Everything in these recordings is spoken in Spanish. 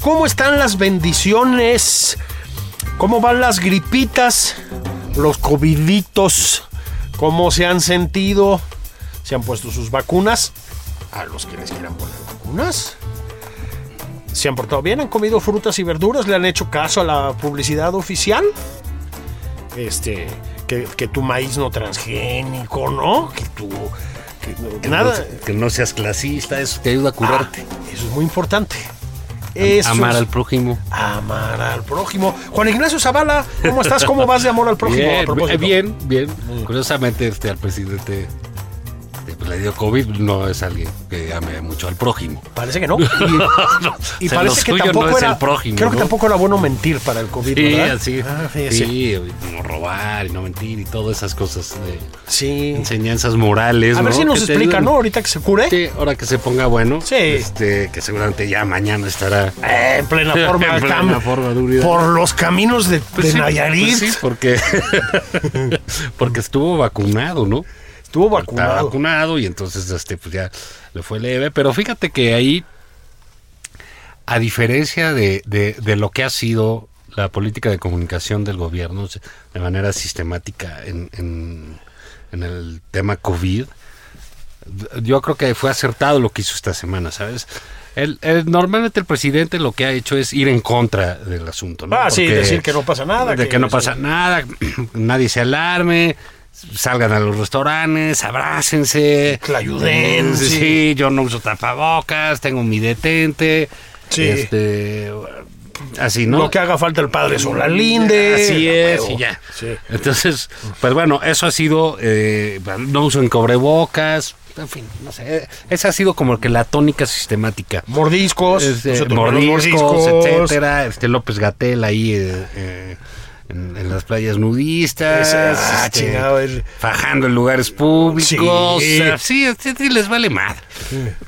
¿Cómo están las bendiciones? ¿Cómo van las gripitas? Los coviditos. ¿Cómo se han sentido? ¿Se han puesto sus vacunas? A los que les quieran poner vacunas. ¿Se han portado bien? ¿Han comido frutas y verduras? ¿Le han hecho caso a la publicidad oficial? Este, que, que tu maíz no transgénico, ¿no? Que tu... Que, no- Que nada... no, que no seas clasista, eso te ayuda a curarte. Ah, eso es muy importante. Eso Amar es- al prójimo. Amar al prójimo. Juan Ignacio Zavala, ¿cómo estás? ¿Cómo vas de amor al prójimo? Bien, bien, bien. Curiosamente, este, al presidente le dio COVID, no es alguien que ame mucho al prójimo. Parece que no. Y, parece que tampoco no es era. el prójimo, creo que tampoco era bueno mentir para el COVID, Sí, ¿verdad? así. Ah, fíjese. sí, no robar y no mentir y todas esas cosas de Sí. enseñanzas morales. A ver si nos Que explica. ¿no? Ahorita que se cure. Sí, ahora que se ponga bueno. Sí. Este, que seguramente ya mañana estará Eh, en plena forma. En plena forma de unidad. por los caminos de, Pues de sí, Nayarit. pues sí, porque, porque estuvo vacunado, ¿no? Estuvo Estaba vacunado. vacunado y entonces este pues ya le fue leve. Pero fíjate que ahí, a diferencia de, de- de lo que ha sido la política de comunicación del gobierno de manera sistemática en, en- en el tema COVID, yo creo que fue acertado lo que hizo esta semana, ¿sabes? El- el- normalmente el presidente lo que ha hecho es ir en contra del asunto, ¿no? Ah, sí, Porque- decir que no pasa nada. de que no pasa nada, nadie se alarme, salgan a los restaurantes, abrácense. Clayuden, sí. sí. yo no uso tapabocas, tengo mi detente. Sí. Este, así, ¿no? Lo que haga falta el padre Solalinde. Así es, y ya. Sí. Entonces, pues bueno, eso ha sido, eh, no uso en cobrebocas, en fin, no sé, esa ha sido como que la tónica sistemática. Mordiscos. Este, mordiscos, mordiscos. etcétera. Este López Gatel ahí eh, eh, en, en las playas nudistas. Ah, este, chingado, el- Fajando en lugares públicos. Sí. sí, sí, sí, les vale madre.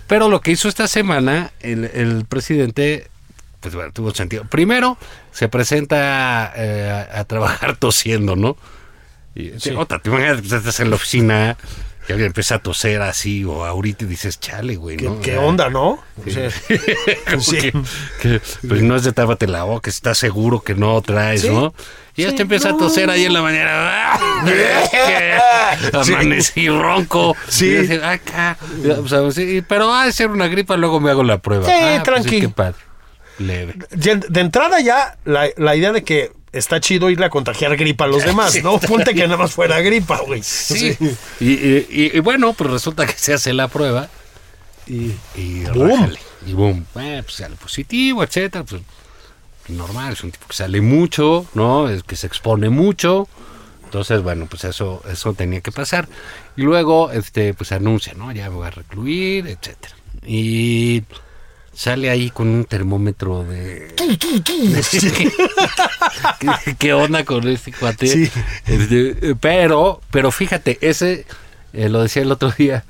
Pero lo que hizo esta semana el, el presidente, pues bueno, tuvo sentido. Primero, se presenta eh, a, a trabajar tosiendo, ¿no? Y, Sí. Otra, te imaginas que estás en la oficina y alguien empieza a toser así o ahorita y dices, chale, güey, ¿Qué, onda, no? O sea, como Sí. que, que, pues no es de tápate la boca, estás seguro que no traes, Sí. ¿no? Y ya Sí, te empieza no. a toser ahí en la mañana. Sí. Amanecí ronco. Sí. Y acá. O sea, sí, pero va a ser una gripa, luego me hago la prueba. Sí, Ah, pues tranqui. qué padre. Leve. de, entrada ya, la, la idea de que está chido irle a contagiar gripa a los demás, ¿no? Ponte que nada más fuera gripa, güey. Sí. Y, y- y- y bueno, pues resulta que se hace la prueba Y, y Boom. rájale. Y boom. Eh, pues sale positivo, etcétera. Pues normal, es un tipo que sale mucho, ¿no? Es que se expone mucho. Entonces, bueno, pues eso, eso tenía que pasar. Y luego, este, pues anuncia, ¿no? Ya me voy a recluir, etcétera. Y sale ahí con un termómetro de. ¿Qué, qué onda con este cuate? Sí. Este, pero, pero fíjate, ese eh, lo decía el otro día.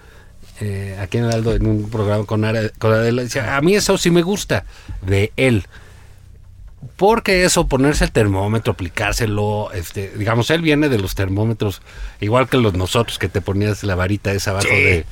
eh, aquí en Aldo, en un programa con, Ara- con Adela, decía, a mí eso sí me gusta de él. Porque eso, ponerse el termómetro, aplicárselo, este, digamos, él viene de los termómetros, igual que los nosotros, que te ponías la varita esa abajo Sí. de,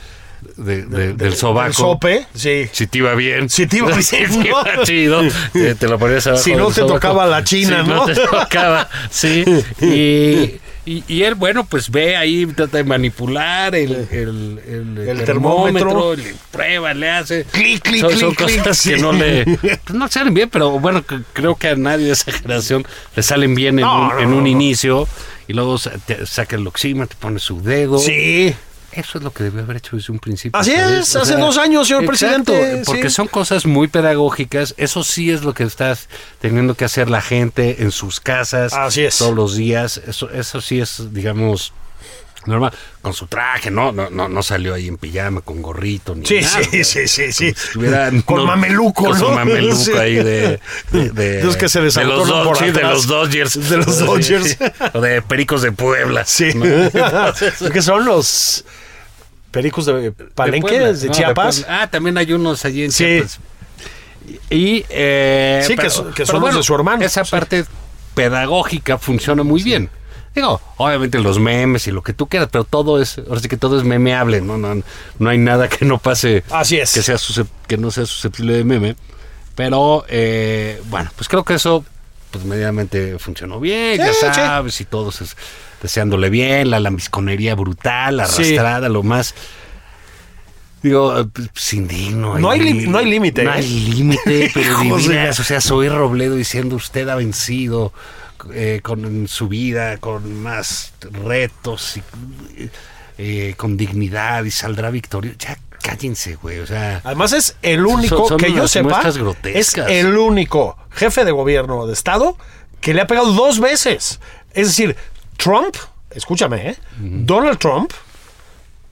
de- de- del sobaco. El sope, sí. Si te iba bien. Si te iba bien, Si te ¿no? iba chido. Te, te lo ponías abajo. Si no del te sobaco. tocaba la china, Si ¿no? te tocaba, sí. Y, y, y él, bueno, pues ve ahí, trata de manipular el, el, el, El termómetro, termómetro. le prueba, le hace. Clic, clic, son, son clic, clic, cosas que sí. no le. pues no salen bien, pero bueno, que- creo que a nadie de esa generación le salen bien en, No, un, no, en un no. inicio. Y luego saca el oxímetro, te pone su dedo. Sí. Eso es lo que debió haber hecho desde un principio. Así es, hace dos años, señor exacto, presidente, Porque sí. son cosas muy pedagógicas. Eso sí es lo que estás teniendo que hacer la gente en sus casas. Así es. Todos los días. Eso, eso sí es, digamos, normal. Con su traje, ¿no? No, no, no salió ahí en pijama, con gorrito, ni Sí, nada. sí, sí, sí, sí. Si Con no, mameluco, con ¿no? mameluco Sí. ahí de... De, de- De los que se de los, sí, de los Dodgers. De los Dodgers. O de Pericos de Puebla. Sí. ¿no? que son los pericos de Palenque, de, no, Chiapas. Puebla. ah, también hay unos allí en Sí. Chiapas. Y, eh, Sí, que son- que son los de su hermano. Esa parte pedagógica funciona muy bien. Digo, obviamente los memes y lo que tú quieras, pero todo es, ahora sí que todo es memeable, ¿no? No, no hay nada que no pase, Así es. que, sea que no sea susceptible de meme. Pero, eh, bueno, pues creo que eso, pues medianamente funcionó bien, Sí, ya sí. sabes, y todos es- deseándole bien, la lambisconería brutal, la Sí. arrastrada, lo más... Digo, eh, pues, indigno. No hay no hay límite, No ¿eh? hay límite, pero veras, o sea, soy Robledo diciendo usted ha vencido eh, con su vida, con más retos, y, eh, con dignidad y saldrá victorioso. Ya cállense, güey, o sea... Además es el único Son- son que yo sepa, es el único jefe de gobierno de estado que le ha pegado dos veces. Es decir, Trump, escúchame, ¿eh? Donald Trump,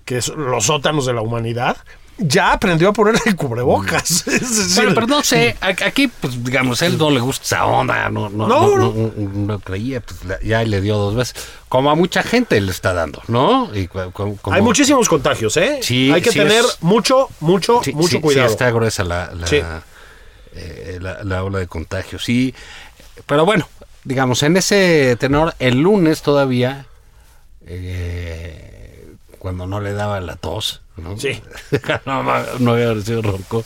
que es los sótanos de la humanidad, ya aprendió a poner el cubrebocas. Decir, Bueno, pero no sé, aquí, pues, digamos, él no le gusta esa onda, no, no, No, no, creía, pues, ya le dio dos veces, como a mucha gente le está dando, ¿no? Hay muchísimos contagios, ¿eh? Sí, hay que tener mucho, mucho, mucho sí, sí, cuidado. está gruesa la, la, Sí. eh, la- la ola de contagio, sí. Pero bueno, digamos, en ese tenor, el lunes todavía, eh, cuando no le daba la tos, ¿no? Sí. no, no había sido ronco.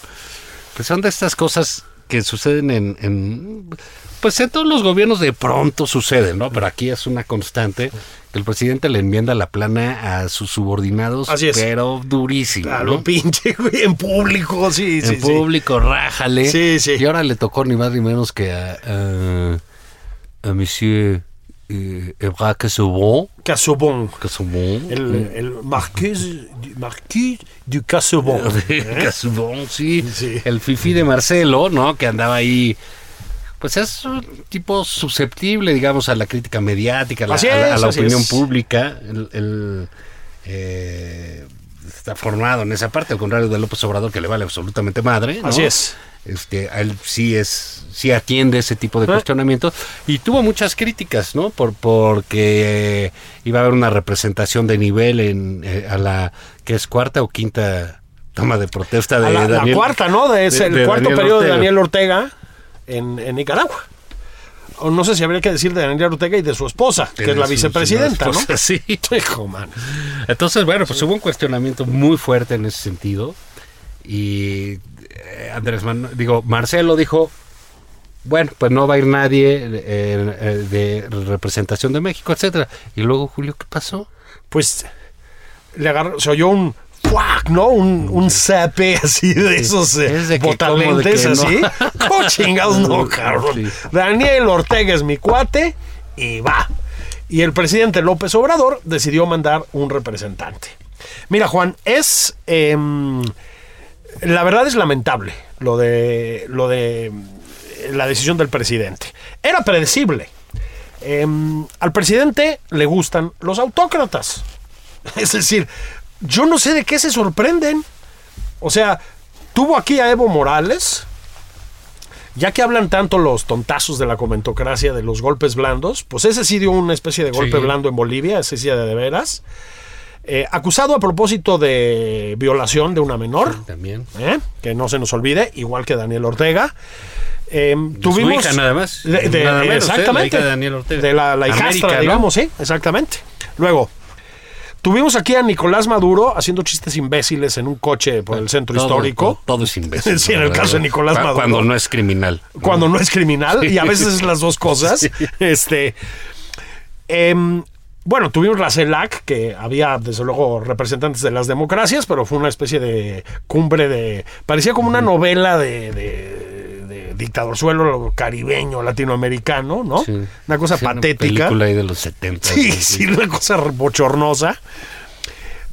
Pues son de estas cosas que suceden en, en- Pues en todos los gobiernos de pronto suceden, ¿no? Pero aquí es una constante que el presidente le enmienda la plana a sus subordinados, Así es. pero durísimo. Lo pinche, güey, en público, sí, sí, en sí. público, rájale. Sí, sí. Y ahora le tocó ni más ni menos que a, a, a Monsieur Ebra Casaubon. Casobon. Casaubon. El, el marqués, du- marquis du Casobon. ¿eh? Casaubon, sí. Sí. El fifi de Marcelo, ¿no? Que andaba ahí. Pues es un tipo susceptible, digamos, a la crítica mediática, a la, Así a la- a la es, así opinión es. pública. El, el, eh, está formado en esa parte, al contrario de López Obrador, que le vale absolutamente madre. ¿no? Así es. Este, a él sí es, sí atiende ese tipo de cuestionamientos y tuvo muchas críticas, ¿no? Por porque iba a haber una representación de nivel en eh, a la que es cuarta o quinta toma de protesta de A la, la Daniel. cuarta, ¿no? Es de- el de cuarto Daniel periodo de. Daniel Ortega en, en Nicaragua. O no sé si habría que decir de Daniel Ortega y de su esposa, que es la vicepresidenta, ¿no? Sí. Hijo, man. Entonces, bueno, pues hubo un cuestionamiento muy fuerte en ese sentido. Y eh, Andrés Manuel, digo, Marcelo dijo, bueno, pues no va a ir nadie eh, eh, de representación de México, etcétera. Y luego, Julio, ¿qué pasó? Pues le agarró, se oyó un ¡fuac! ¿no? Un, un zape así de esos eh, Es de que botalentes como de así. que no. ¿Cómo chingados no, cabrón? Sí. Daniel Ortega es mi cuate y va. Y el presidente López Obrador decidió mandar un representante. Mira, Juan, es. em, la verdad es lamentable lo de. lo de eh, la decisión del presidente. Era predecible. Em, al presidente le gustan los autócratas. Es decir, yo no sé de qué se sorprenden. O sea, tuvo aquí a Evo Morales, ya que hablan tanto los tontazos de la comentocracia de los golpes blandos, pues ese sí dio una especie de golpe Sí. blando en Bolivia, ese sí de, de veras. Eh, acusado a propósito de violación de una menor. También. ¿eh? que no se nos olvide, igual que Daniel Ortega. Eh, tuvimos hija nada más. de- de- Nada menos, ¿eh? exactamente. La hija de Daniel Ortega. De la, la hijastra, América, ¿no? digamos, sí, exactamente. Luego, tuvimos aquí a Nicolás Maduro haciendo chistes imbéciles en un coche por el centro Todo- histórico. Todo, todo es imbécil. Sí, en el caso de. Nicolás Maduro. Cuando no es criminal. cuando no es criminal y a veces es las dos cosas. Este, em, bueno, tuvimos la CELAC, que había desde luego representantes de las democracias, pero fue una especie de cumbre de. parecía como una novela de. de, de dictadorzuelo caribeño, latinoamericano, ¿no? Sí. Una cosa Sí, una patética. película ahí de los 70. Sí, sí, una cosa bochornosa.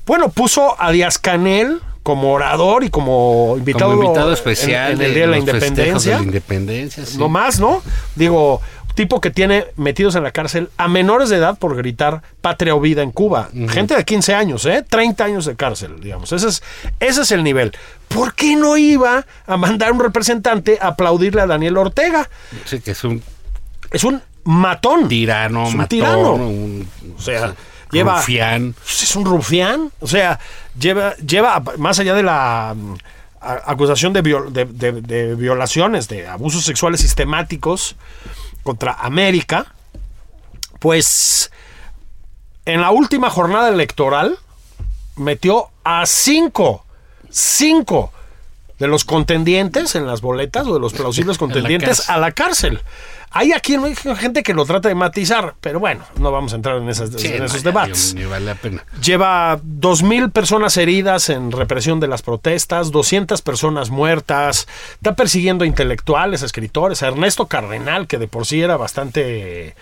Bueno, puso a Díaz Canel como orador y como invitado, Como invitado especial en, el Día de la Independencia. de la independencia. sí. No más, ¿no? Digo, tipo que tiene metidos en la cárcel a menores de edad por gritar patria o vida en Cuba. Gente de 15 años, ¿eh? 30 años de cárcel, digamos. Ese es, ese es el nivel. ¿Por qué no iba a mandar un representante a aplaudirle a Daniel Ortega? Sí, que es un Es un matón. tirano, Es un matón, tirano. un O sea, lleva... rufián. Pues es un rufián. O sea, lleva, lleva más allá de la mm, acusación de, viol- de- de- de violaciones, de abusos sexuales sistemáticos contra América, pues en la última jornada electoral metió a cinco, cinco de los contendientes en las boletas o de los plausibles contendientes a la cárcel. Hay aquí ¿no? hay gente que lo trata de matizar, pero bueno, no vamos a entrar en, esas, Sí, en no, esos debates. Ni, ni vale la pena. Lleva 2.000 personas heridas en represión de las protestas, 200 personas muertas, está persiguiendo a intelectuales, a escritores, a Ernesto Cardenal, que de por sí era bastante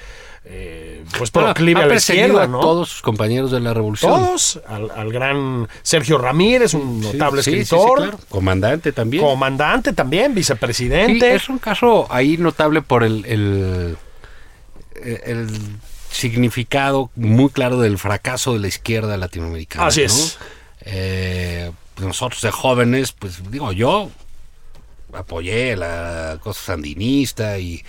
eh, pues Bueno, proclive ha a la perseguido izquierda, a ¿no? todos sus compañeros de la revolución. Todos, al, al gran Sergio Ramírez, un notable sí, sí, sí, escritor, claro. Comandante también. comandante también, vicepresidente. es un caso ahí notable por el, el, el significado muy claro del fracaso de la izquierda latinoamericana. Así ¿no? es. Eh, pues nosotros de jóvenes, pues digo, yo apoyé la cosa sandinista y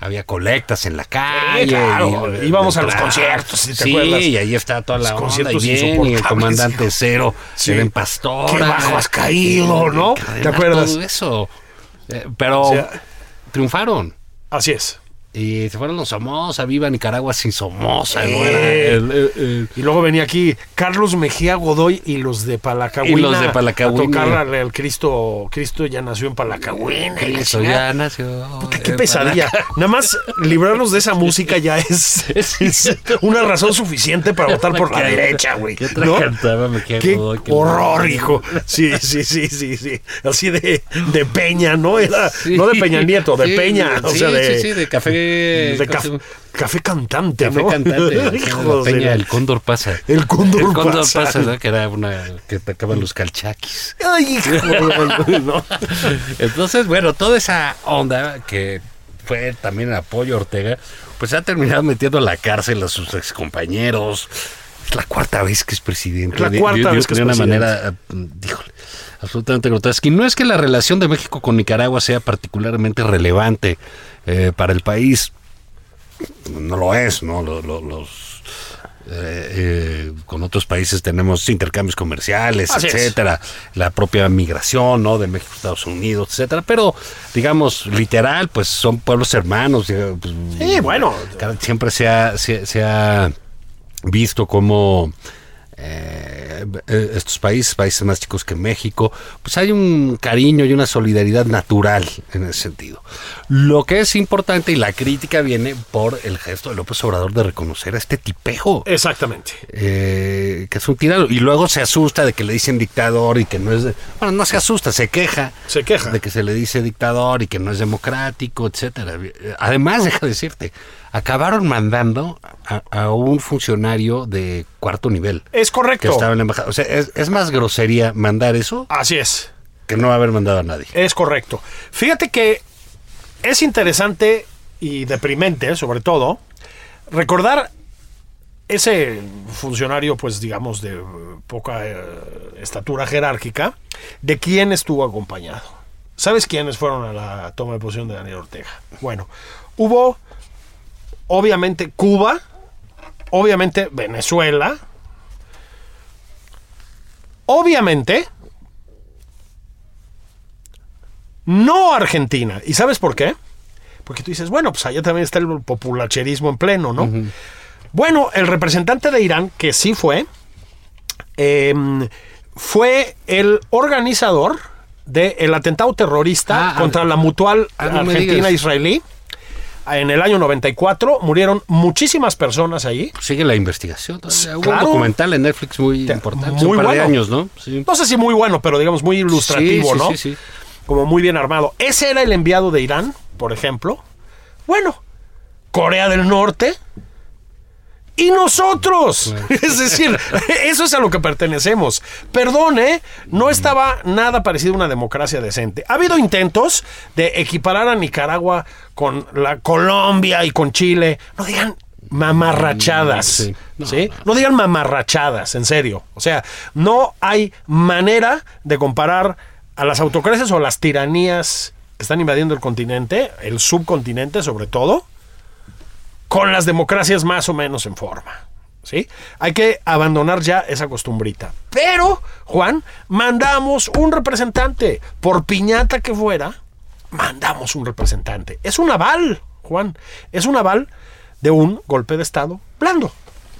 había colectas en la calle. claro, y- íbamos a los conciertos, si te sí, acuerdas. y ahí está toda la Los onda y conciertos bien, y el comandante cero, Sí. el pastor. Qué bajo has caído, ¿no? ¿Te acuerdas? Todo eso. Eh, pero O sea, triunfaron. Así es. Y se fueron los Somoza, viva Nicaragua sin Somoza. Eh. Era el- el- el- Y luego venía aquí Carlos Mejía Godoy y los de Palacagüina. Y los de Palacagüina. A tocarle al Cristo. Cristo ya nació en la Cristo ya nació. Puta, qué pesadilla. Nada más librarnos de esa música ya es, es una razón suficiente para votar por la ¿Qué- derecha, güey. ¿Qué ¿no? cantaba Mejía Qué Godoy horror, hijo. Sí, sí, sí, sí, sí. Así de, de Peña, ¿no? Era, Sí. no de Peña Nieto, de Sí, Peña. O sí, sea, de, sí, sí, de café. Café cantante, Café ¿no? cantante. De Peña, el cóndor pasa. El cóndor El cóndor pasa. pasa, ¿no? que era una que atacaban los calchaquis. Ay, hijo, ¿no? Entonces, bueno, toda esa onda que fue también el apoyo a Ortega, pues ha terminado metiendo a la cárcel a sus excompañeros. Es la cuarta vez que es presidente. Es la De- cuarta de- vez que de es una presidente. manera, eh, díjole, absolutamente grotesca. Y no es que la relación de México con Nicaragua sea particularmente relevante eh, para el país. No lo es, ¿no? Lo- lo- los eh, eh, con otros países tenemos intercambios comerciales, Así es. etcétera, la propia migración, ¿no? De México a Estados Unidos, etcétera, pero digamos literal, pues son pueblos hermanos. eh, pues, Sí, bueno. siempre se ha, se, se ha visto como eh, eh, estos países, países más chicos que México, pues hay un cariño y una solidaridad natural en ese sentido. Lo que es importante y la crítica viene por el gesto de López Obrador de reconocer a este tipejo. Exactamente. eh, que es un tirano y luego se asusta de que le dicen dictador y que no es de- bueno no se asusta se queja Se queja. de que se le dice dictador y que no es democrático etcétera además deja de decirte acabaron mandando a, a un funcionario de cuarto nivel Es que correcto. estaba en la embajada o sea es, es más grosería mandar eso Así es. que no haber mandado a nadie Es correcto. Fíjate que es interesante y deprimente, sobre todo, recordar ese funcionario, pues digamos, de poca eh, estatura jerárquica, de quién estuvo acompañado. ¿Sabes quiénes fueron a la toma de posición de Daniel Ortega? Bueno, hubo, obviamente, Cuba, obviamente, Venezuela, obviamente, no Argentina. ¿Y sabes por qué? Porque tú dices, bueno, pues allá también está el populacherismo en pleno, ¿no? Bueno, el representante de Irán, que sí fue, em, fue el organizador del atentado terrorista Ah, contra ah, la mutual ah, no argentina-israelí. En el año 94 murieron muchísimas personas ahí. Sigue la investigación. Hubo Claro. un documental en Netflix muy Te- importante. muy un par de bueno. años, ¿no? Sí. No sé si muy bueno, pero digamos muy ilustrativo, Sí, sí, ¿no? sí, sí. Como muy bien armado. Ese era el enviado de Irán, por ejemplo. Bueno, Corea del Norte. Y nosotros. Es decir, eso es a lo que pertenecemos. Perdón, ¿eh? No estaba nada parecido a una democracia decente. Ha habido intentos de equiparar a Nicaragua con la Colombia y con Chile. No digan mamarrachadas. Sí. ¿sí? No, No, digan mamarrachadas, en serio. O sea, no hay manera de comparar a las autocracias o las tiranías que están invadiendo el continente, el subcontinente sobre todo, con las democracias más o menos en forma. ¿Sí? Hay que abandonar ya esa costumbrita. Pero, Juan, mandamos un representante. Por piñata que fuera, mandamos un representante. Es un aval, Juan. Es un aval de un golpe de Estado blando.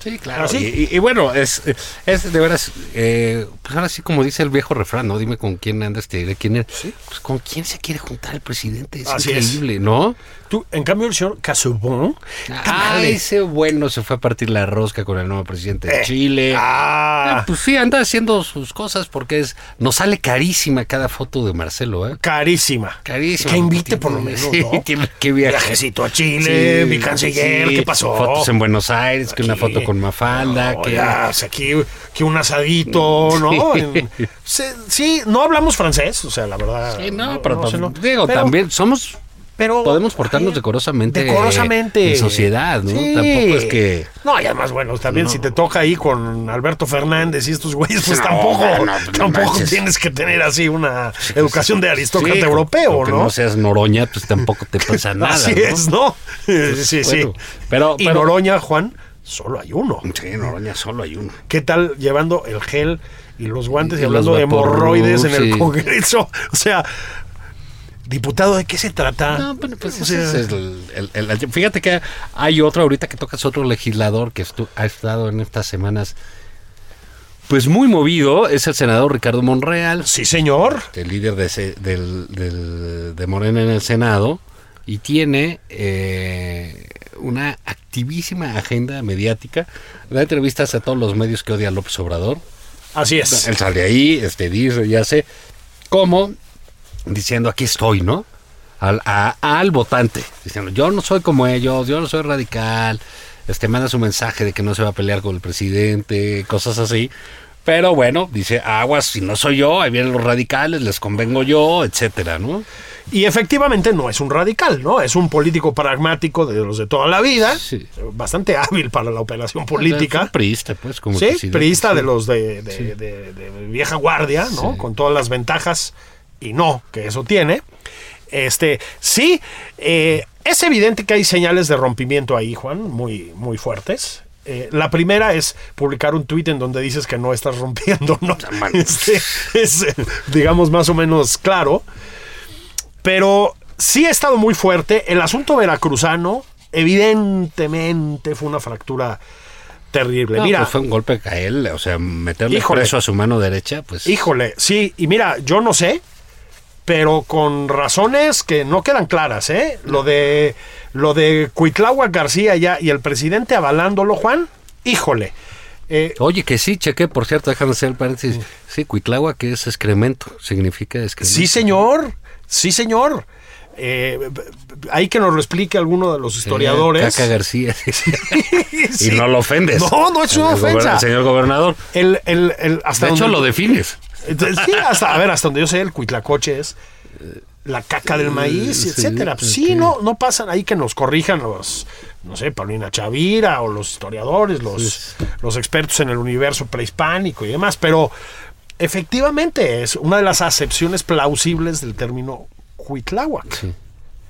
Sí, claro. Y, y- y bueno, es, es de veras, eh, pues ahora sí, como dice el viejo refrán, ¿no? Dime con quién andas, te diré quién eres. Pues con quién se quiere juntar el presidente. Es Así es. increíble, ¿no? Tú, en cambio, el señor Casubón. Ah, ese bueno se fue a partir la rosca con el nuevo presidente de Eh, Chile. ah. Ah, pues sí, anda haciendo sus cosas porque es nos sale carísima cada foto de Marcelo, ¿eh? Carísima. Carísima. Que invite por lo menos, sí, ¿no? tiene que viajar. Viajecito a Chile, mi canciller, sí, ¿qué pasó? Fotos en Buenos Aires, que una foto con Mafalda, No, que ya, aquí, que un asadito, ¿no? Sí. En- sí, sí, no hablamos francés, o sea, la verdad. Sí, no, pero, sé, no. digo, Pero- también somos pero- podemos portarnos ay, decorosamente Decorosamente. en sociedad, ¿no? Sí. Tampoco es que No, y además, bueno, también si te toca ahí con Alberto Fernández y estos güeyes, pues No, tampoco, no, pues no tampoco manches. tienes que tener así una educación de aristócrata Sí, europeo, ¿no? no seas Noroña, pues tampoco te pasa nada, Así ¿no? es, ¿no? Sí, sí. bueno, pero- y pero- Noroña, Juan, solo hay uno. Sí, Noroña solo hay uno. ¿Qué tal llevando el gel y los guantes y, Y hablando de hemorroides en el. Congreso? O sea, diputado, ¿de qué se trata? No, bueno, pues O ese es el, el- el- el- Fíjate que hay otro, ahorita que tocas otro legislador que estu- ha estado en estas semanas, pues muy movido, es el senador Ricardo Monreal, Sí, señor. el líder de, del, del- de Morena en el Senado, y tiene eh, una activísima agenda mediática, da entrevistas a todos los medios que odia a López Obrador. Así es. Él sale ahí, este, dice, ya sé, cómo, diciendo aquí estoy, ¿no? Al, a- al votante, diciendo, yo no soy como ellos, yo no soy radical, este, manda su mensaje de que no se va a pelear con el presidente, cosas así. Pero bueno, dice, aguas, si no soy yo, ahí vienen los radicales, les convengo yo, etcétera, ¿no? Y efectivamente no es un radical, ¿no? Es un político pragmático de los de toda la vida, Sí. bastante hábil para la operación política. Fue priista, pues, como Sí, presidente, priista sí. de los de, de- Sí. de- de vieja guardia, ¿no? Sí. Con todas las ventajas y no que eso tiene. Este, sí, eh, es evidente que hay señales de rompimiento ahí, Juan, muy, muy fuertes. Eh, la primera es publicar un tuit en donde dices que no estás rompiendo, ¿no? man. Este, es, eh, digamos, más o menos claro. Pero sí ha estado muy fuerte. El asunto veracruzano, evidentemente, fue una fractura terrible. No, Mira, pues fue un golpe a él, o sea, meterle Híjole. preso a su mano derecha, pues... Híjole, sí, y mira, yo no sé, pero con razones que no quedan claras, ¿eh? Lo de lo de Cuitláhuac García ya y el presidente avalándolo, Juan, híjole. Eh, Oye, que sí, cheque, por cierto, déjame hacer el paréntesis. Sí, Cuitlagua, que es excremento, significa excremento. sí, señor, sí, señor. Eh, hay que nos lo explique alguno de los historiadores. Caca García. Sí. Y no lo ofendes. No, no es una El gober- ofensa. el señor gobernador. El, el, el- hasta De hecho, donde- lo defines. Entonces, sí, hasta, a ver, hasta donde yo sé, el cuitlacoche es eh, la caca del maíz, sí, etcétera. Sí, no, no pasan ahí que nos corrijan los, no sé, Paulina Chavira o los historiadores, los, los expertos en el universo prehispánico y demás, pero efectivamente es una de las acepciones plausibles del término cuitláhuac.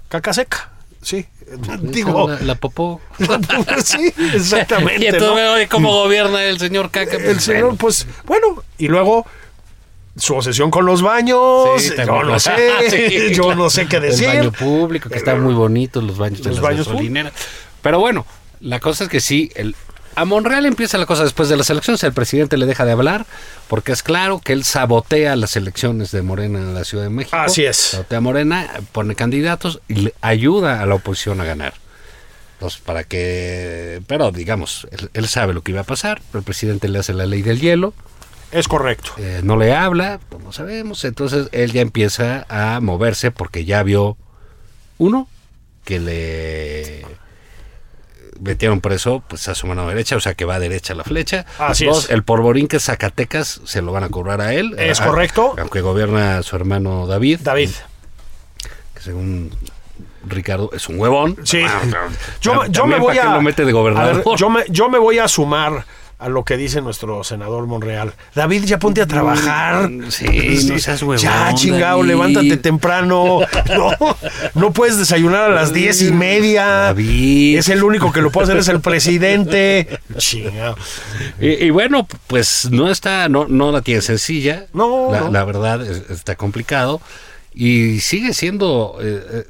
Caca seca, sí. Digo, La, la popó. sí, exactamente. Y entonces, ¿no? ¿cómo gobierna el señor Caca? El Pues, señor, bueno, pues, bueno, y luego su obsesión con los baños, Sí, yo no sé, Sí, yo claro. no sé qué decir. El baño público, que están muy bonitos los baños de Los las baños gasolineras. Pero bueno, la cosa es que sí, el, a Monreal empieza la cosa después de las elecciones, el presidente le deja de hablar, porque es claro que él sabotea las elecciones de Morena en la Ciudad de México. Así es. Sabotea a Morena, pone candidatos y le ayuda a la oposición a ganar. Entonces, para que... Pero digamos, él, él sabe lo que iba a pasar, el presidente le hace la ley del hielo, Es correcto. eh, no le habla, pues no sabemos. Entonces él ya empieza a moverse porque ya vio, uno, que le metieron preso pues a su mano derecha, o sea que va derecha la flecha. Así Dos, es. el porborín que es Zacatecas se lo van a cobrar a él. Es A- correcto. Aunque gobierna su hermano David. David. Que según Ricardo es un huevón. Sí. Ah, Yo, me voy ¿para a. qué lo mete de a gobernador? ver, yo, me, yo me voy a sumar a lo que dice nuestro senador Monreal. David, ya ponte a trabajar. Mm, sí, no seas huevón, Ya, chingado, David. levántate temprano. No, no puedes desayunar a las diez y media. David. Es el único que lo puede hacer, es el presidente. Chingado. Y, y bueno, pues no está, no, no la tiene sencilla. No, la, no. la verdad es- está complicado. Y sigue siendo eh, eh,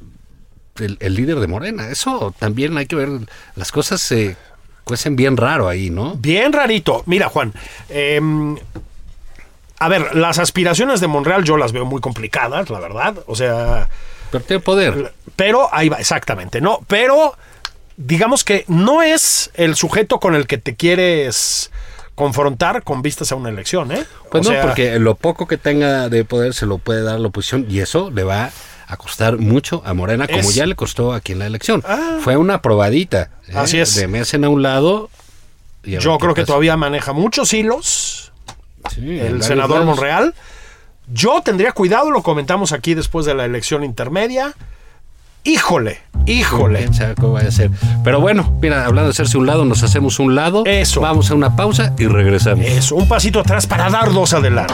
el, el líder de Morena. Eso también hay que ver. Las cosas se cuecen bien raro ahí, ¿no? Bien rarito. Mira, Juan. em, a ver, las aspiraciones de Monreal yo las veo muy complicadas, la verdad. O sea. Pero tiene poder. Pero ahí va, exactamente, ¿no? Pero digamos que no es el sujeto con el que te quieres confrontar con vistas a una elección, ¿eh? Pues O no, sea, porque lo poco que tenga de poder se lo puede dar la oposición y eso le va a costar mucho a Morena, como Es- ya le costó aquí en la elección. Ah. Fue una probadita. ¿eh? Así es. De me hacen a un lado. y a ver Yo creo que pasa. todavía maneja muchos hilos Sí, el senador lados. Monreal. Yo tendría cuidado, lo comentamos aquí después de la elección intermedia. Híjole, híjole. Cómo vaya a ser. Pero bueno, mira, hablando de hacerse un lado, nos hacemos un lado. Eso. Vamos a una pausa y regresamos. Eso, un pasito atrás para dar dos adelante.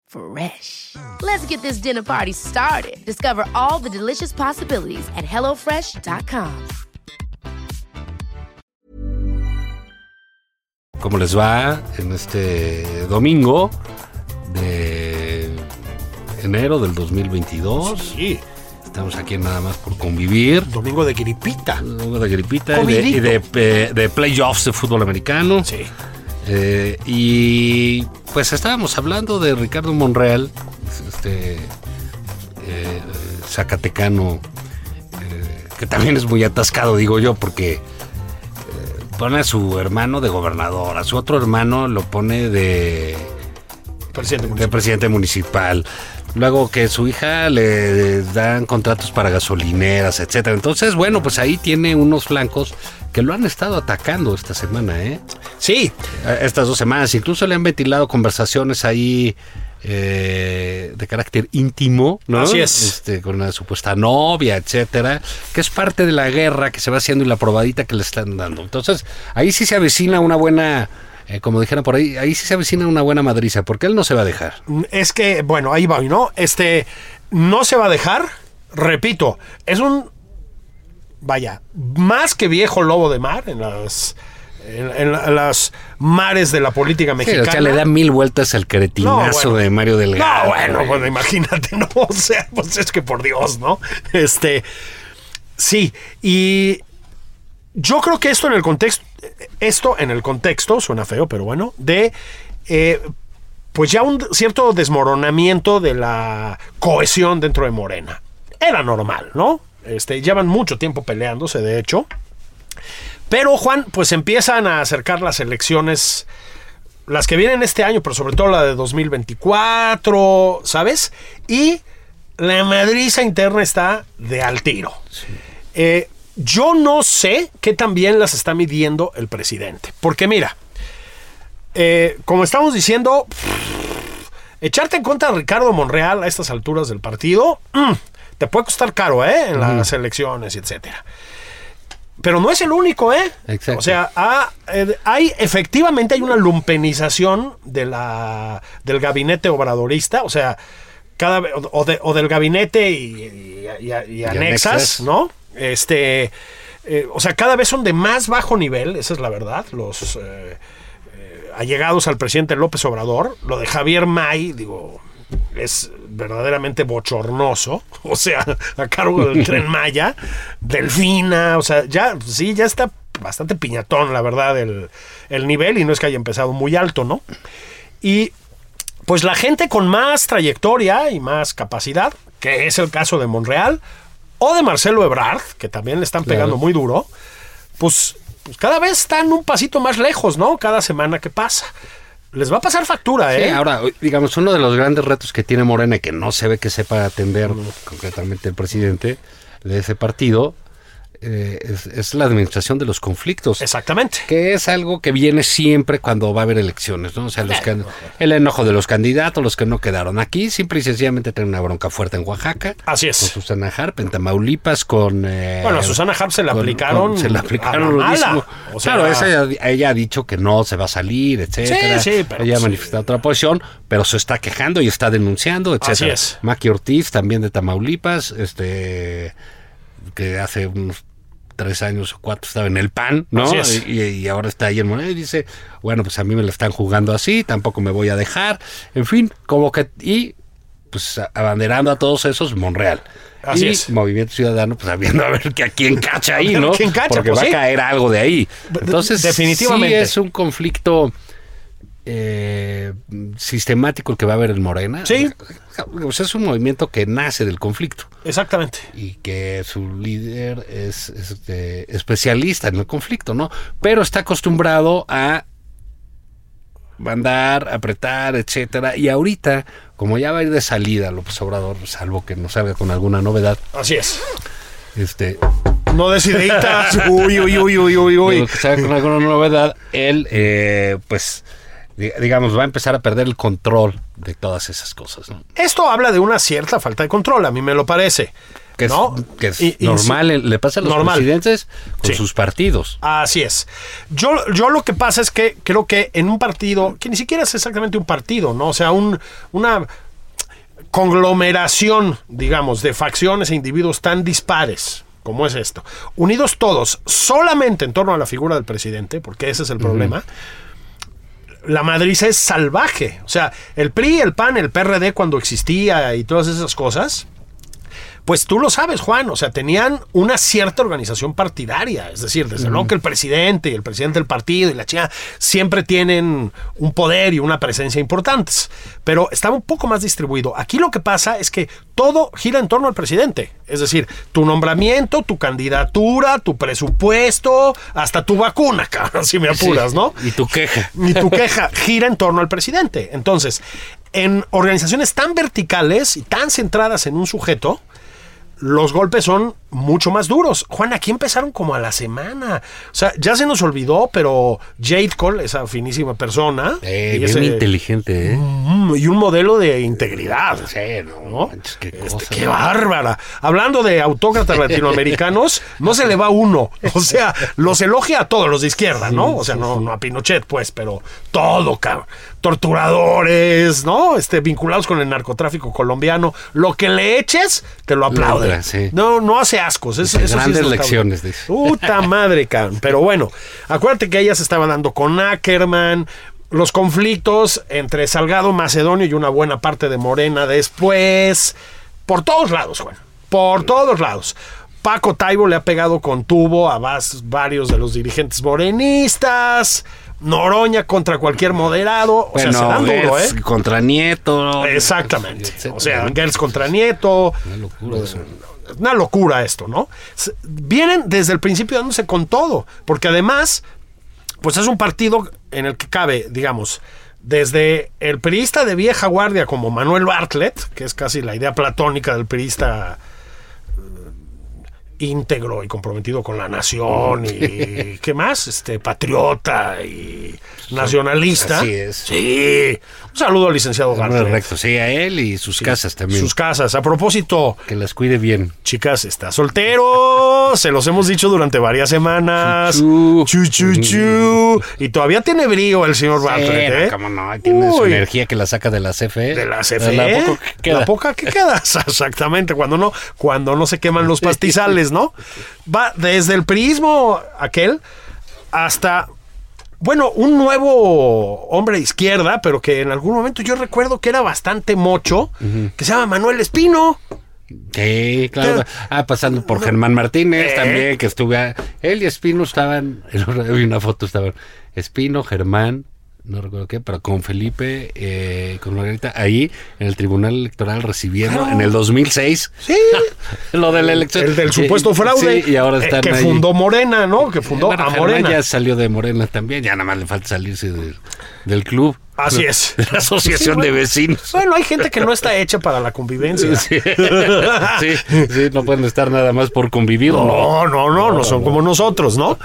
Fresh. Let's get this dinner party started. Discover all the delicious possibilities at hellofresh.com. ¿Cómo les va en este domingo de enero del 2022? Sí, Estamos aquí nada más por convivir. domingo de gripita. Domingo de gripita y de, y de, eh, de playoffs de fútbol americano. Sí. Eh, y pues estábamos hablando de Ricardo Monreal, este eh, zacatecano, eh, que también es muy atascado, digo yo, porque pone a su hermano de gobernador, a su otro hermano lo pone de, Presidente de municipal. presidente municipal. Luego que su hija le dan contratos para gasolineras, etcétera. Entonces, bueno, pues ahí tiene unos flancos que lo han estado atacando esta semana, ¿eh? Sí, Eh, estas dos semanas. Incluso le han ventilado conversaciones ahí eh, de carácter íntimo, ¿no? Así es. Este, con la supuesta novia, etcétera, que es parte de la guerra que se va haciendo y la probadita que le están dando. Entonces, ahí sí se avecina una buena, eh, como dijeron por ahí, ahí sí se avecina una buena madriza, porque él no se va a dejar. es que, bueno, ahí va, ¿no? Este, no se va a dejar, repito, es un, vaya, más que viejo lobo de mar en las, en, en la- en las mares de la política Sí, mexicana. o sea, le da mil vueltas al cretinazo No, bueno. de Mario Delgado. No, bueno, güey. bueno, imagínate, ¿no? O sea, pues es que por Dios, ¿no? Este, sí, y yo creo que esto en el contexto, esto en el contexto, suena feo, pero bueno, de, eh, pues ya un cierto desmoronamiento de la cohesión dentro de Morena. Era normal, ¿no? Este, llevan mucho tiempo peleándose, de hecho. Pero, Juan, pues empiezan a acercar las elecciones las que vienen este año, pero sobre todo la de 2024, ¿sabes? Y la madriza interna está de al tiro. Eh, yo no sé qué tan bien las está midiendo el presidente. Porque mira, eh, como estamos diciendo, echarte en contra de Ricardo Monreal a estas alturas del partido, mm, te puede costar caro, ¿eh? En las elecciones, etcétera. Pero no es el único, ¿eh? Exacto. O sea, ha- eh, hay efectivamente hay una lumpenización de la, del gabinete obradorista, o sea, cada o, o de- o del gabinete y, y- y- y anexas, anexas. ¿no? Este, eh, o sea, cada vez son de más bajo nivel, esa es la verdad, los eh, allegados al presidente López Obrador, lo de Javier May, digo, es verdaderamente bochornoso, o sea, a cargo del tren Maya, Delfina, o sea, ya, sí, ya está bastante piñatón, la verdad, el, el nivel, y no es que haya empezado muy alto, ¿no? Y pues la gente con más trayectoria y más capacidad, que es el caso de Monreal, o de Marcelo Ebrard, que también le están pegando muy duro, pues, pues cada vez están un pasito más lejos, ¿no? Cada semana que pasa. Les va a pasar factura, Sí, ¿eh? ahora, digamos, uno de los grandes retos que tiene Morena que no se ve que sepa atender concretamente el presidente de ese partido eh, es, es la administración de los conflictos. Exactamente. Que es algo que viene siempre cuando va a haber elecciones, ¿no? O sea, los can- el enojo de los candidatos, los que no quedaron aquí, simple y sencillamente tienen una bronca fuerte en Oaxaca. Así Con es. Susana Harp, en Tamaulipas, con... eh, Bueno, a Susana Harp se la con- aplicaron con- se la aplicaron lo mismo. O sea- claro, esa, ella ha dicho que no se va a salir, etcétera. Sí, sí, pero ella ha pues, manifestado otra posición, pero se está quejando y está denunciando, etcétera. es. Maki Ortiz, también de Tamaulipas, este que hace unos tres años o cuatro estaba en el PAN, ¿no? Y, y ahora está ahí en Morena y dice, bueno, pues a mí me lo están jugando así, tampoco me voy a dejar. En fin, como que... Y pues abanderando a todos esos, Monreal. Así y es. Movimiento Ciudadano, pues sabiendo a ver que a quién cacha ahí, ¿no? quién cacha, Porque pues va sí. a caer algo de ahí. Entonces, definitivamente. sí es un conflicto eh, sistemático el que va a haber en Morena. Sí. O sea, es un movimiento que nace del conflicto Exactamente. y que su líder es, es, este, especialista en el conflicto, ¿no? Pero está acostumbrado a mandar, apretar, etcétera. Y ahorita, como ya va a ir de salida López Obrador, salvo que nos salga con alguna novedad, Así es. este, No deciditas. Uy, uy, uy, uy, uy, uy. Que salga con alguna novedad, él, eh, pues, digamos, va a empezar a perder el control de todas esas cosas, ¿no? Esto habla de una cierta falta de control, a mí me lo parece. que es, ¿no? que es Y- normal, le pasa a los Normal. presidentes con Sí. sus partidos. Así es. Yo, yo lo que pasa es que creo que en un partido, que ni siquiera es exactamente un partido, ¿no? O sea, un, una conglomeración, digamos, de facciones e individuos tan dispares como es esto, unidos todos solamente en torno a la figura del presidente, porque ese es el problema, la madriza es salvaje. O sea, el PRI, el PAN, el PRD cuando existía y todas esas cosas, pues tú lo sabes, Juan, o sea, tenían una cierta organización partidaria, es decir, desde luego que el presidente y el presidente del partido y la chica siempre tienen un poder y una presencia importantes, pero estaba un poco más distribuido. Aquí lo que pasa es que todo gira en torno al presidente, es decir, tu nombramiento, tu candidatura, tu presupuesto, hasta tu vacuna, cabrón, si me apuras, Sí. ¿no? Y tu queja. y tu queja gira en torno al presidente. Entonces, en organizaciones tan verticales y tan centradas en un sujeto, los golpes son mucho más duros. Juan, aquí empezaron como a la semana. O sea, ya se nos olvidó, pero Jade Cole, esa finísima persona, Eh, y, bien ese- inteligente, ¿eh? Mm, y un modelo de integridad. Sí, no, qué Este, cosa, qué ¿no? bárbara. Hablando de autócratas latinoamericanos, no se le va uno. O sea, los elogia a todos los de izquierda, ¿no? O sea, no, no a Pinochet, pues, pero todo, cabrón. Torturadores, ¿no? Este, vinculados con el narcotráfico colombiano. Lo que le eches, te lo aplauden. sí. No, no hace ascos. Es- sí grandes lecciones, dice. Puta madre, cabrón. Pero bueno, acuérdate que ella se estaba dando con Ackerman. Los conflictos entre Salgado Macedonio y una buena parte de Morena después. Por todos lados, Juan. Por todos lados. Paco Taibo le ha pegado con tubo a varios de los dirigentes morenistas. Noroña contra cualquier moderado. O sea, se dan duro, ¿eh? Contra Nieto. Exactamente. O sea. Gers contra Nieto. Una locura eso. Una locura esto, ¿no? Vienen desde el principio dándose con todo, porque además, pues es un partido en el que cabe, digamos, desde el periodista de vieja guardia como Manuel Bartlett, que es casi la idea platónica del periodista íntegro y comprometido con la nación y qué más, este patriota y nacionalista. Así es. Sí. Un saludo al licenciado Hombre Bartlett. recto, sí, a él y sus casas también. Sus casas. A propósito, Que las cuide bien. chicas, está soltero. Se los hemos dicho durante varias semanas. Chu, Chu, chu. chu, chu. Y todavía tiene brío el señor Bartlett, Sí, no, ¿eh? cómo no, tiene su Uy. energía que la saca de la CFE. De la CFE. La poco que queda. La poca que queda. Exactamente. Cuando no, cuando no se queman los pastizales, ¿no? Va desde el prismo aquel hasta. Bueno, un nuevo hombre de izquierda, pero que en algún momento yo recuerdo que era bastante mocho, que se llama Manuel Espino. Sí, claro. Pero- Ah, pasando por Germán Martínez Eh. también, que estuve. a- él y Espino estaban. Vi una foto, estaban Espino, Germán, no recuerdo qué, pero con Felipe, eh, con Margarita, ahí en el Tribunal Electoral recibiendo Claro. en el 2006 Sí. lo de la elección. El del supuesto fraude. Sí, y ahora eh, están que ahí. fundó Morena, ¿no? Que fundó Bueno, a Morena. ya salió de Morena también, ya nada más le falta salirse del club. Así es. La asociación Sí, de vecinos. Bueno, hay gente que no está hecha para la convivencia. Sí. sí, sí, no pueden estar nada más por convivir. ¿no? No, no, no, no son como nosotros, ¿no?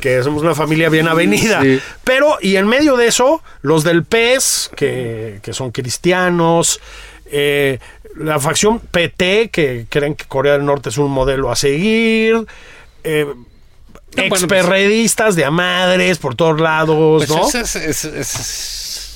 Que somos una familia bien avenida. Sí. Pero, y en medio de eso, los del PES, que, que son cristianos, eh, la facción PT, que creen que Corea del Norte es un modelo a seguir, eh, pues- experredistas de a madres por todos lados, Pues ¿no? es, es-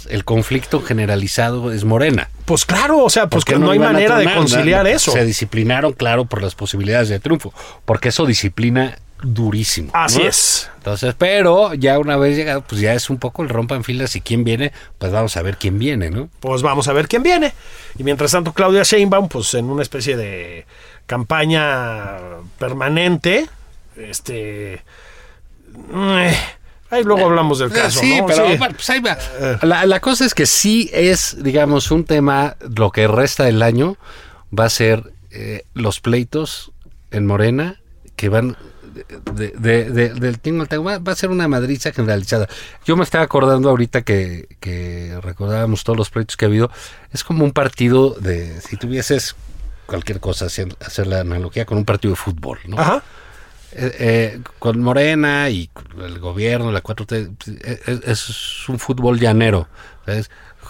es- el conflicto generalizado es Morena. Pues claro, o sea, pues ¿Por qué que no, hay manera de conciliar No, eso. Se disciplinaron, claro, por las posibilidades de triunfo, porque eso disciplina durísimo. Así ¿no? es. Entonces, pero ya una vez llegado, pues ya es un poco el rompan filas y quién viene, pues vamos a ver quién viene, ¿no? pues vamos a ver quién viene. Y mientras tanto, Claudia Sheinbaum, pues en una especie de campaña permanente, este... eh, ahí luego hablamos del caso, sí, ¿no? pero Sí. pues ahí va. La, la cosa es que sí es, digamos, un tema, lo que resta del año va a ser eh, los pleitos en Morena que van de, de- de- del tingo al tango. Va, va a ser una madriza generalizada. Yo me estaba acordando ahorita que, que recordábamos todos los pleitos que ha habido. Es como un partido de, si tuvieses cualquier cosa, hacer, hacer la analogía con un partido de fútbol, ¿no? Ajá. Eh, eh, con Morena y el gobierno, la 4T, pues, eh, es, es un fútbol llanero.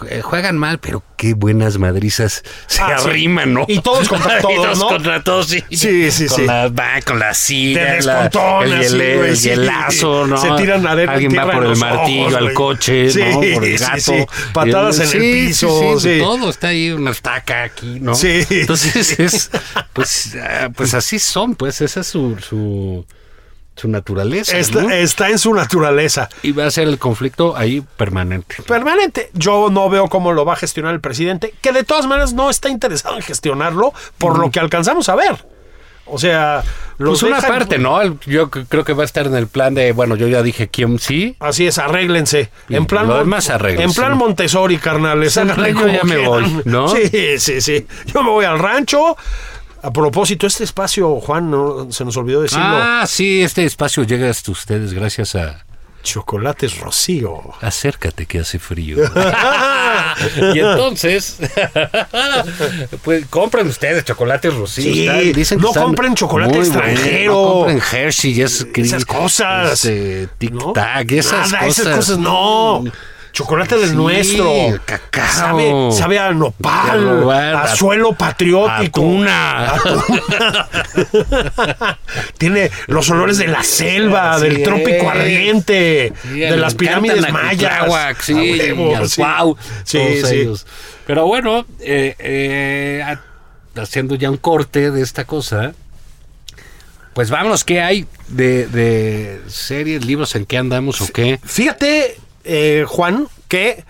Eh, juegan mal, pero qué buenas madrizas se Ah, sí. arriman, ¿no? Y todos contra Y todos, ¿no? contra todos, sí. Sí, sí, con sí. La, va, con la silla, la- el, sí, hiele- güey, el sí. hielazo, ¿no? Se tiran arena- Alguien va por el martillo ojos, al güey. coche, Sí, ¿no? Por el gato. sí. Patadas en el piso, sí. Todo está ahí, una estaca aquí, ¿no? Sí. Entonces, es, pues, ah, pues así son, pues esa es su, su, su naturaleza, Está, ¿no? está en su naturaleza. Y va a ser el conflicto ahí permanente. Permanente. Yo no veo cómo lo va a gestionar el presidente, que de todas maneras no está interesado en gestionarlo por lo que alcanzamos a ver. O sea, los Pues una dejan- parte, ¿no? Yo creo que va a estar en el plan de, bueno, yo ya dije quién sí. Así es, arréglense. Y En plan, lo demás arréglense. en plan Montessori, carnales. Yo ya me voy, ¿no? Sí, sí, sí. Yo me voy al rancho. A propósito, este espacio, Juan, no, se nos olvidó decirlo. Ah, sí, este espacio llega hasta ustedes gracias a Chocolates Rocío. Acércate que hace frío. y entonces, pues compren ustedes chocolates Rocío. Sí, están- dicen que no compren chocolate extranjero. No compren Hershey, es Esas cosas. este, Tic ¿no? Tac, esas Nada, cosas. esas cosas no. Chocolate del Sí, nuestro. cacao. Sabe, sabe a nopal, A robar, a a- suelo patriótico. Atuna. Tiene los olores de la selva, Así del trópico ardiente, Sí, de las pirámides a mayas. Sí, A huevo, sí. Sí, todos ellos. Pero bueno, eh, eh, a- haciendo ya un corte de esta cosa, pues vámonos, ¿qué hay de, de series, libros, en qué andamos o qué? Fíjate, eh, Juan, que.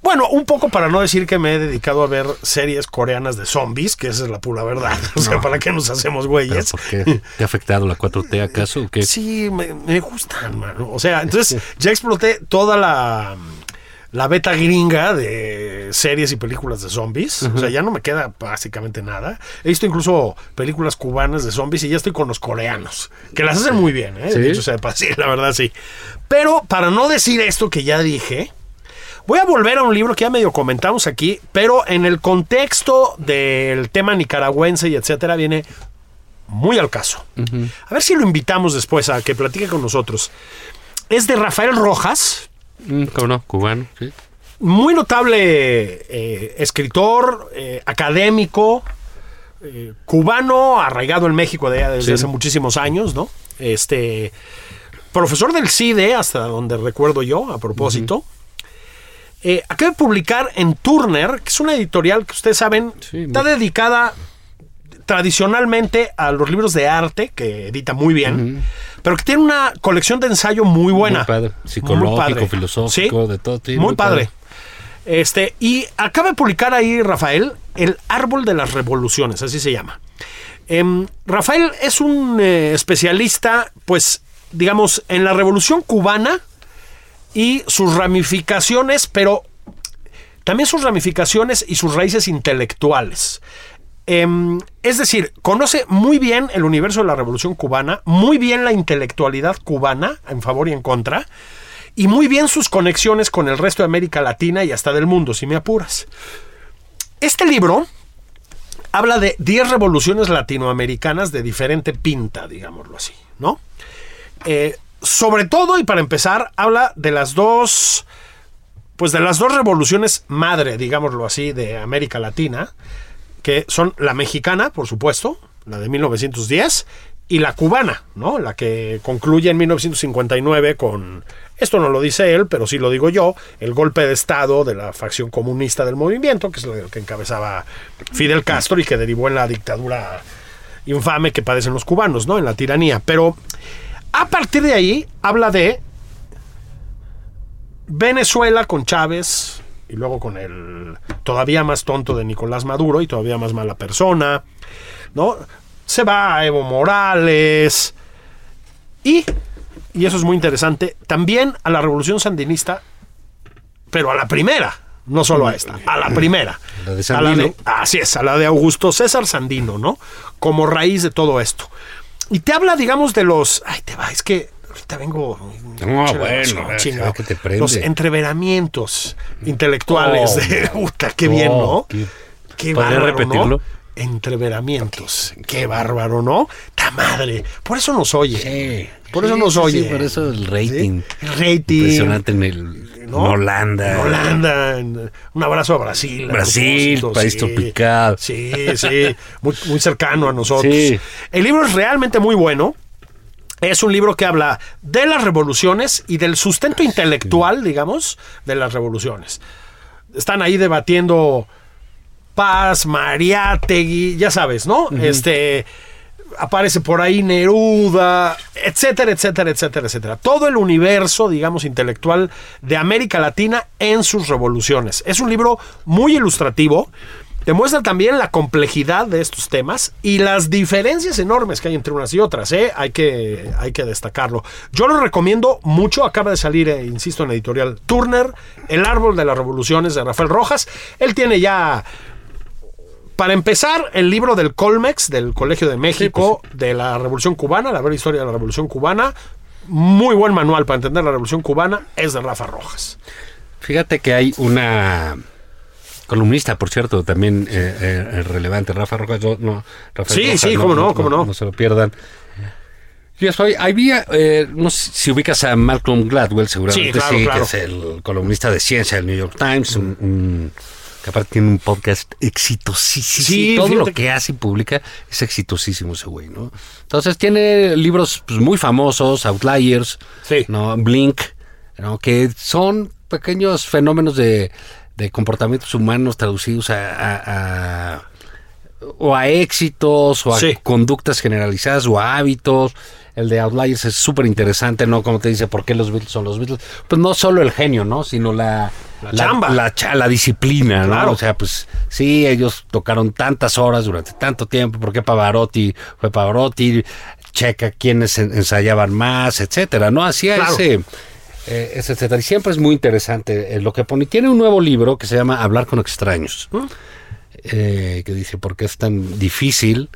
Bueno, un poco para no decir que me he dedicado a ver series coreanas de zombies, que esa es la pura verdad. O sea, ¿para qué nos hacemos ¿Pero güeyes? por qué? ¿Te ha afectado la 4T acaso o qué? Sí, me, me gustan, mano. O sea, entonces ya exploté toda la, la beta gringa de series y películas de zombies. O sea, ya no me queda básicamente nada. He visto incluso películas cubanas de zombies y ya estoy con los coreanos, que las hacen muy bien, ¿eh? ¿Sí? Dicho sea sí, la verdad sí. Pero para no decir esto que ya dije, Voy a volver a un libro que ya medio comentamos aquí, pero en el contexto del tema nicaragüense y etcétera, viene muy al caso. A ver si lo invitamos después a que platique con nosotros. Es de Rafael Rojas, Mm, ¿Cómo no? Cubano, sí. muy notable eh, escritor, eh, académico, eh, cubano, arraigado en México de, desde Sí. hace muchísimos años, ¿no? Este, profesor del CIDE, hasta donde recuerdo yo, a propósito. Eh, acaba de publicar en Turner, que es una editorial que ustedes saben, Sí, está muy- dedicada tradicionalmente a los libros de arte, que edita muy bien, pero que tiene una colección de ensayo muy buena. Muy padre. Muy Psicológico, padre. filosófico, Sí, de todo tipo. Muy padre. Este, y acaba de publicar ahí, Rafael, El Árbol de las Revoluciones, así se llama. Em, Rafael es un eh, especialista, pues, digamos, en la Revolución Cubana y sus ramificaciones, pero también sus ramificaciones y sus raíces intelectuales. Em, es decir, conoce muy bien el universo de la Revolución Cubana, muy bien la intelectualidad cubana, en favor y en contra, y muy bien sus conexiones con el resto de América Latina y hasta del mundo, si me apuras. Este libro habla de 10 revoluciones latinoamericanas de diferente pinta, digámoslo así, ¿no? Eh, sobre todo, y para empezar, habla de las dos, pues de las dos revoluciones madre, digámoslo así, de América Latina, que son la mexicana, por supuesto, la de 1910, y la cubana, ¿no? La que concluye en 1959 con, esto no lo dice él, pero sí lo digo yo, el golpe de Estado de la facción comunista del movimiento, que es lo que encabezaba Fidel Castro y que derivó en la dictadura infame que padecen los cubanos, ¿no? En la tiranía. Pero a partir de ahí habla de Venezuela con Chávez y luego con el todavía más tonto de Nicolás Maduro y todavía más mala persona, ¿no? Se va a Evo Morales y, y eso es muy interesante, también a la revolución sandinista, pero a la primera, no solo a esta, a la primera. La de A de- así es, a la de Augusto César Sandino, ¿no? Como raíz de todo esto. Y te habla, digamos, de los... Ay, te va, es que ahorita vengo... No, bueno, no, se ve que te prende. Los entreveramientos intelectuales Oh, de... Puta, qué bien, Oh, ¿no? qué- Qué ¿Podría bárbaro, ¿no? Entreveramientos. Qué bárbaro, ¿no? ¡Ta madre! Por eso nos oye. Sí. Por eso Sí, nos oye. sí, por eso el rating. El rating. Impresionante en, el, ¿no? en Holanda. En Holanda. en- Un abrazo a Brasil. Brasil, país tropical. Sí, sí. Muy, muy cercano a nosotros. El libro es realmente muy bueno. Es un libro que habla de las revoluciones y del sustento intelectual, digamos, de las revoluciones. Están ahí debatiendo Paz, Mariátegui, ya sabes, ¿no? Este aparece por ahí Neruda, etcétera, etcétera, etcétera, etcétera. Todo el universo, digamos, intelectual de América Latina en sus revoluciones. Es un libro muy ilustrativo. Demuestra también la complejidad de estos temas y las diferencias enormes que hay entre unas y otras. ¿eh? Hay, que, hay que destacarlo. Yo lo recomiendo mucho. Acaba de salir, eh, insisto, en la editorial Turner, El Árbol de las Revoluciones de Rafael Rojas. Él tiene ya para empezar, el libro del Colmex, del Colegio de México, de la Revolución Cubana, la breve historia de la Revolución Cubana, muy buen manual para entender la Revolución Cubana, es de Rafa Rojas. Fíjate que hay una columnista, por cierto, también eh, eh, relevante, Rafa Rojas. yo- no, Sí, Rojas, sí, cómo no, cómo no. No se lo pierdan. Yo soy, había, eh, no sé si ubicas a Malcolm Gladwell, seguramente Sí, claro, sí, claro. que es el columnista de ciencia del New York Times, un, un- que aparte tiene un podcast exitosísimo. Sí, todo lo que hace y publica es exitosísimo ese güey, ¿no? Entonces tiene libros pues, muy famosos, Outliers, Sí. ¿no? Blink, ¿no? que son pequeños fenómenos de, de comportamientos humanos traducidos a, a- a- o a éxitos o a Sí. conductas generalizadas o a hábitos. El de Outliers es súper interesante, ¿no? Como te dice, ¿por qué los Beatles son los Beatles? Pues no solo el genio, ¿no? Sino la... La chamba. La, disciplina, ¿no? O sea, pues sí, ellos tocaron tantas horas durante tanto tiempo. ¿Por qué Pavarotti fue Pavarotti? Checa quiénes en- ensayaban más, etcétera, ¿no? Hacía Claro. ese... eh, ese etcétera. Y siempre es muy interesante eh, lo que pone. Tiene un nuevo libro que se llama Hablar con extraños. eh, que dice por qué es tan difícil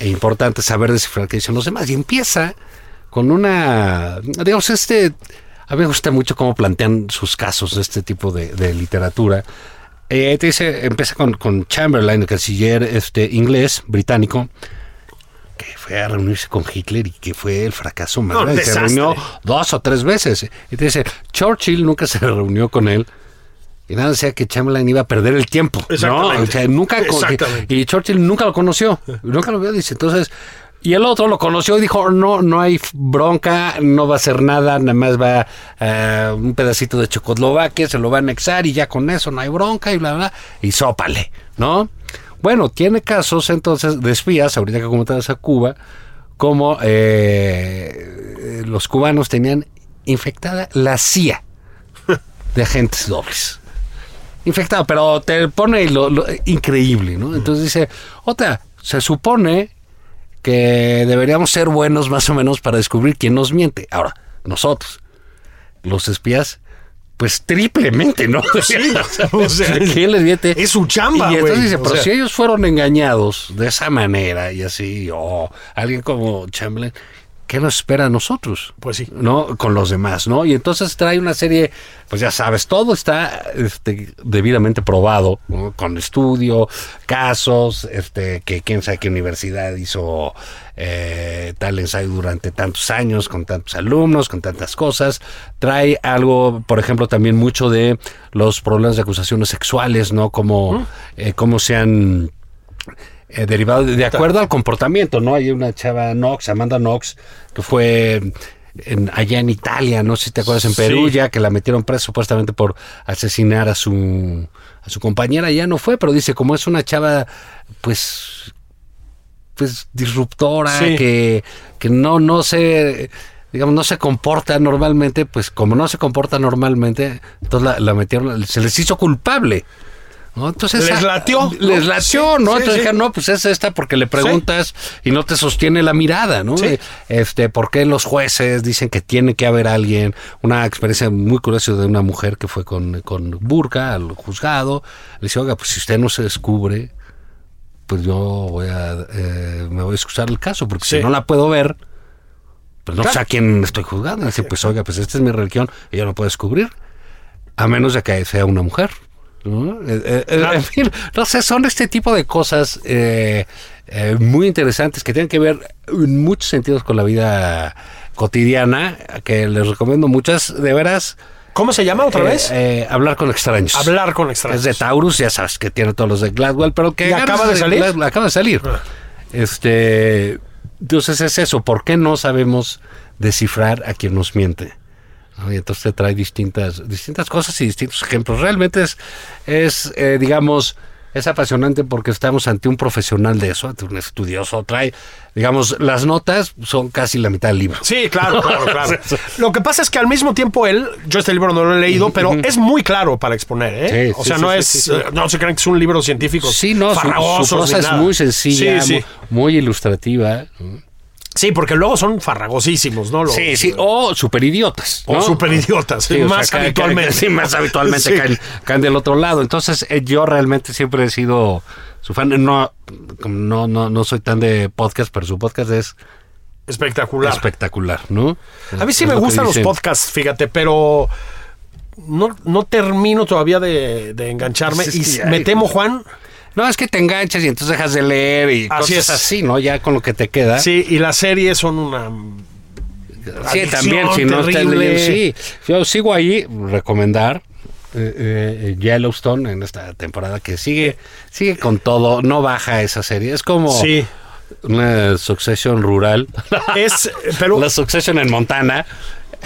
e importante saber descifrar qué dicen los demás. Y empieza con una, digamos, este, a mí me gusta mucho cómo plantean sus casos de este tipo de, de literatura. Eh, te dice, empieza con, con Chamberlain, el canciller este, inglés, británico, que fue a reunirse con Hitler y que fue el fracaso más No, grande. Se reunió dos o tres veces. Y te dice, Churchill nunca se reunió con él. Y nada decía que Chamberlain iba a perder el tiempo. ¿no? Exactamente. O sea, nunca Exactamente. y Churchill nunca lo conoció. Nunca lo vio, dice. Entonces, y el otro lo conoció y dijo, no, no hay bronca, no va a hacer nada, nada más va eh, un pedacito de Checoslovaquia, se lo va a anexar y ya con eso no hay bronca y bla, bla, y sópale, ¿no? Bueno, tiene casos entonces de espías, ahorita que comentabas a Cuba, como eh, los cubanos tenían infectada la CIA de agentes dobles infectado, pero te pone lo, lo- increíble, ¿no? Entonces dice, otra, se supone que deberíamos ser buenos más o menos para descubrir quién nos miente. Ahora, nosotros, los espías, pues triplemente, ¿no? Sí, o sea, ¿quién les miente? es su chamba, Y entonces dice, pero sea. si ellos fueron engañados de esa manera y así, o alguien como Chamberlain, ¿qué nos espera a nosotros? Pues sí. ¿no? Con los demás, ¿no? Y entonces trae una serie, pues ya sabes, todo está este, debidamente probado, ¿no? Con estudio, casos, este, que quién sabe qué universidad hizo eh, tal ensayo durante tantos años, con tantos alumnos, con tantas cosas. Trae algo, por ejemplo, también mucho de los problemas de acusaciones sexuales, ¿no? Como, eh, cómo se han eh, derivado de, de acuerdo al comportamiento, ¿no? Hay una chava Knox, Amanda Knox, que fue en- allá en Italia, no sé si te acuerdas, en Perú, Sí. ya que la metieron presa supuestamente por asesinar a su a su compañera, ya no fue, pero dice, como es una chava, pues pues disruptora, Sí. que, que no, no se digamos, no se comporta normalmente, pues como no se comporta normalmente, entonces la, la metieron, se les hizo culpable. ¿No? Entonces, Les ah, latió, Les latió, ¿no? sí, Entonces sí. dijeron, no, pues es esta porque le preguntas y no te sostiene la mirada, ¿no? Sí. Este, ¿por qué los jueces dicen que tiene que haber alguien? Una experiencia muy curiosa de una mujer que fue con, con burka al juzgado. Le dice, oiga, pues si usted no se descubre, pues yo voy a, eh, me voy a excusar el caso, porque si no la puedo ver, pues no Claro. sé a quién estoy juzgando. Y dice, pues oiga, pues esta es mi religión y yo no puedo descubrir, a menos de que sea una mujer. ¿No? Eh, eh, eh, En fin, no sé, son este tipo de cosas eh, muy interesantes que tienen que ver en muchos sentidos con la vida cotidiana, que les recomiendo muchas, de veras. ¿Cómo se llama otra vez? hablar con extraños. Hablar con extraños. Es de Taurus, ya sabes que tiene todos los de Gladwell, pero que ¿Y acaba de salir? Gladwell, acaba de salir. Ah. Este, entonces es eso, ¿por qué no sabemos descifrar a quien nos miente? ¿No? Y entonces te trae distintas, distintas cosas y distintos ejemplos. Realmente es, es eh, digamos, es apasionante porque estamos ante un profesional de eso, ante un estudioso. Trae, digamos, las notas son casi la mitad del libro. Sí, claro, claro, claro. Lo que pasa es que al mismo tiempo él, yo este libro no lo he leído, pero es muy claro para exponer, ¿eh? Sí, o sea, sí, no sí, es, eh, no se crean que es un libro científico. Sí, no, su, su prosa es muy sencilla, Sí, sí. Muy, muy ilustrativa. Sí, porque luego son farragosísimos, ¿no? Los- Sí, sí, o super idiotas. O superidiotas, sí, más habitualmente. caen- sí, más habitualmente caen, caen del otro lado. Entonces, eh, yo realmente siempre he sido su fan. No, no, no, no soy tan de podcast, pero su podcast es Espectacular. espectacular, ¿no? A mí sí Es me lo gustan los podcasts, fíjate, pero no, no termino todavía de, de engancharme. Pues es y me temo, Juan, No, es que te enganchas y entonces dejas de leer y Así cosas es. así, ¿no? Ya con lo que te queda. sí, y las series son una... Sí, también, si no estás terrible. leyendo, sí. Yo sigo ahí, recomendar eh, eh, Yellowstone en esta temporada que sigue, sigue con todo, no baja esa serie. Es como Sí, una Succession rural. es... Pero La Succession en Montana.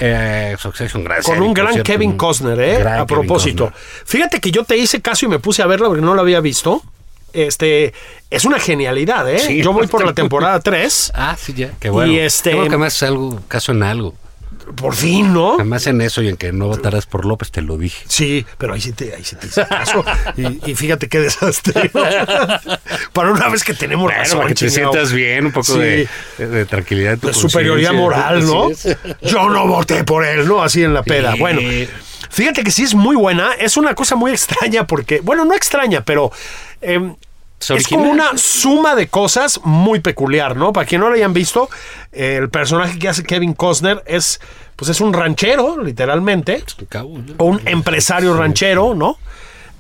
Eh, Succession, gracias. con un gran Kevin Costner, ¿eh? Gran a propósito. Fíjate que yo te hice caso y me puse a verla porque no la había visto. Este, es una genialidad, ¿eh? Sí, yo voy por la temporada 3. Ah, sí, ya. Qué bueno. Y este- bueno que haces algo, caso en algo. Por fin, ¿no? Además en eso y en que no votarás por López, te lo dije. Sí, pero ahí sí te, ahí sí te hice caso. Y, y fíjate qué desastre. Para una vez que tenemos Bueno, razón, para que te sientas bien, un poco Sí. de, de- de tranquilidad. en tu de superioridad moral, ¿no? Yo no voté por él, ¿no? Así en la peda. Sí. Bueno, fíjate que sí es muy buena. Es una cosa muy extraña porque, bueno, no extraña, pero em, Es es como una suma de cosas muy peculiar, ¿no? Para quien no lo hayan visto, el personaje que hace Kevin Costner es, pues es un ranchero, literalmente o un empresario ranchero, ¿no?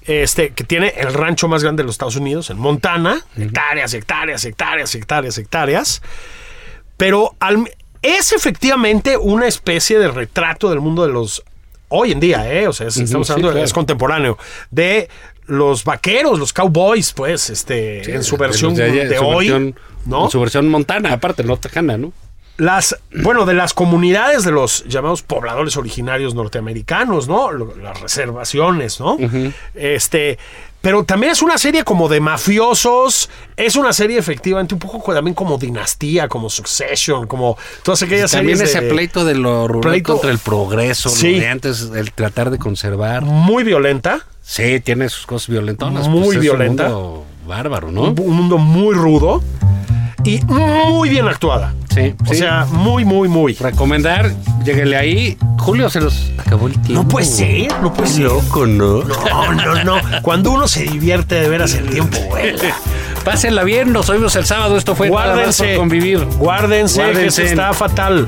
Este, que tiene el rancho más grande de los Estados Unidos, en Montana, hectáreas, hectáreas, hectáreas, hectáreas, hectáreas. Pero al- es efectivamente una especie de retrato del mundo de los hoy en día, ¿eh? O sea, es- estamos sí, hablando, claro. es contemporáneo, de los vaqueros, los cowboys, pues, este, en su versión de, su hoy, versión- ¿no? En su versión montana, aparte, no tejana, ¿no? las bueno de las comunidades de los llamados pobladores originarios norteamericanos no las reservaciones no este pero también es una serie como de mafiosos es una serie efectivamente un poco también como dinastía como succession como todas aquellas También series ese de- pleito de lo rural pleito- contra el progreso. Sí. de antes, el tratar de conservar. muy violenta Sí, tiene sus cosas violentonas. Muy pues es un violenta. mundo bárbaro, ¿no? un, un mundo muy rudo y muy bien actuada Sí, o sí. sea muy muy muy recomendar, lléguenle ahí. Julio se los acabó el tiempo. no puede ser no puede ser Loco, ¿no? no no no cuando uno se divierte de veras el tiempo vuela Pásenla bien, nos oímos el sábado. Esto fue Nada más Guárdense. por convivir. Guárdense, que Guárdense. eso está fatal.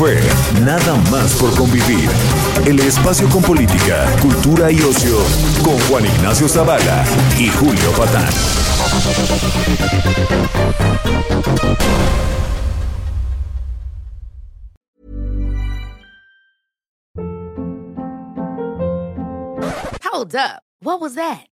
Fue Nada más por convivir. El espacio con política, cultura y ocio con Juan Ignacio Zavala y Julio Patán. Hold up. What was that?